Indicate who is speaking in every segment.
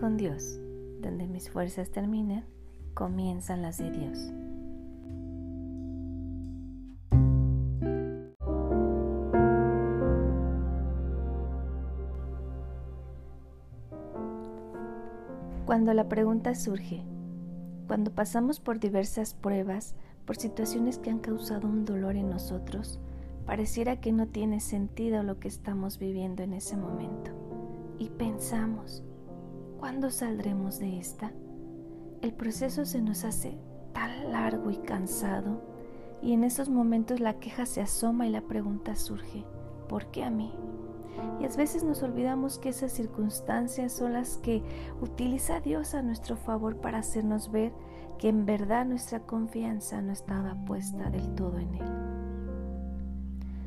Speaker 1: Con Dios, donde mis fuerzas terminan, comienzan las de Dios. Cuando la pregunta surge, cuando pasamos por diversas pruebas, por situaciones que han causado un dolor en nosotros, pareciera que no tiene sentido lo que estamos viviendo en ese momento. Y pensamos, ¿cuándo saldremos de esta? El proceso se nos hace tan largo y cansado y en esos momentos la queja se asoma y la pregunta surge, ¿por qué a mí? Y a veces nos olvidamos que esas circunstancias son las que utiliza Dios a nuestro favor para hacernos ver que en verdad nuestra confianza no estaba puesta del todo en Él.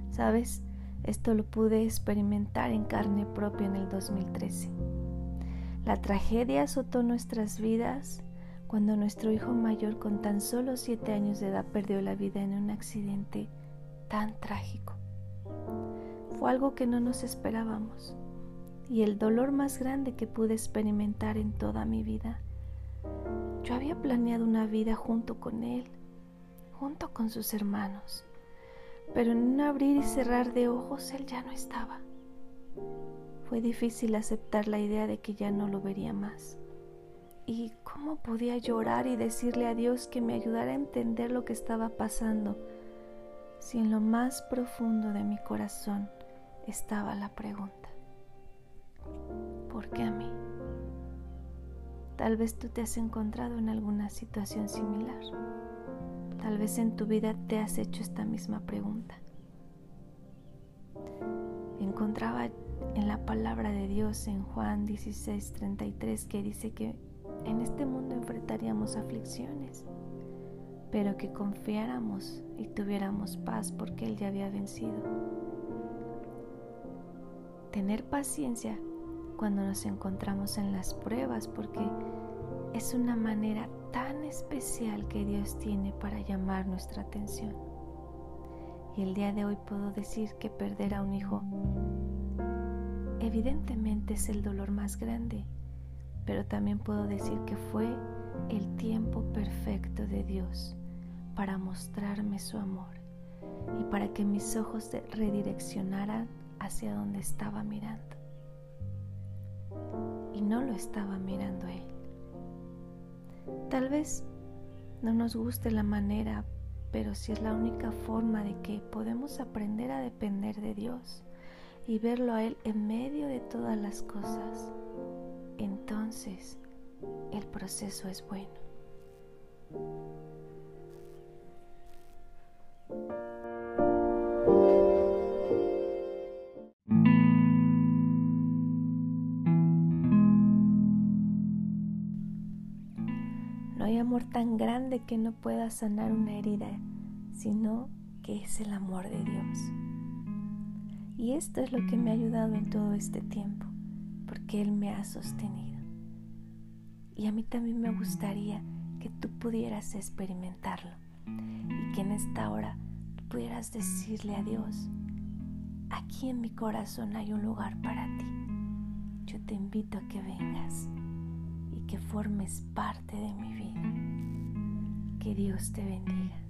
Speaker 1: ¿Sabes? Esto lo pude experimentar en carne propia en el 2013. La tragedia azotó nuestras vidas cuando nuestro hijo mayor con tan solo siete años de edad perdió la vida en un accidente tan trágico. Fue algo que no nos esperábamos y el dolor más grande que pude experimentar en toda mi vida. Yo había planeado una vida junto con él, junto con sus hermanos, pero en un abrir y cerrar de ojos él ya no estaba. Fue difícil aceptar la idea de que ya no lo vería más. ¿Y cómo podía llorar y decirle a Dios que me ayudara a entender lo que estaba pasando si en lo más profundo de mi corazón estaba la pregunta? ¿Por qué a mí? Tal vez tú te has encontrado en alguna situación similar. Tal vez en tu vida te has hecho esta misma pregunta. Encontraba en la palabra de Dios en Juan 16:33 que dice que en este mundo enfrentaríamos aflicciones, pero que confiáramos y tuviéramos paz porque Él ya había vencido. Tener paciencia cuando nos encontramos en las pruebas porque es una manera tan especial que Dios tiene para llamar nuestra atención. Y el día de hoy puedo decir que perder a un hijo evidentemente es el dolor más grande pero también puedo decir que fue el tiempo perfecto de Dios para mostrarme su amor y para que mis ojos se redireccionaran hacia donde estaba mirando. Y no lo estaba mirando él. Tal vez no nos guste la manera, pero si es la única forma de que podemos aprender a depender de Dios y verlo a Él en medio de todas las cosas entonces el proceso es bueno. No hay amor tan grande que no pueda sanar una herida, sino que es el amor de Dios. Y esto es lo que me ha ayudado en todo este tiempo porque Él me ha sostenido. Y a mí también me gustaría que tú pudieras experimentarlo y que en esta hora pudieras decirle a Dios, aquí en mi corazón hay un lugar para ti. Yo te invito a que vengas y que formes parte de mi vida. Que Dios te bendiga.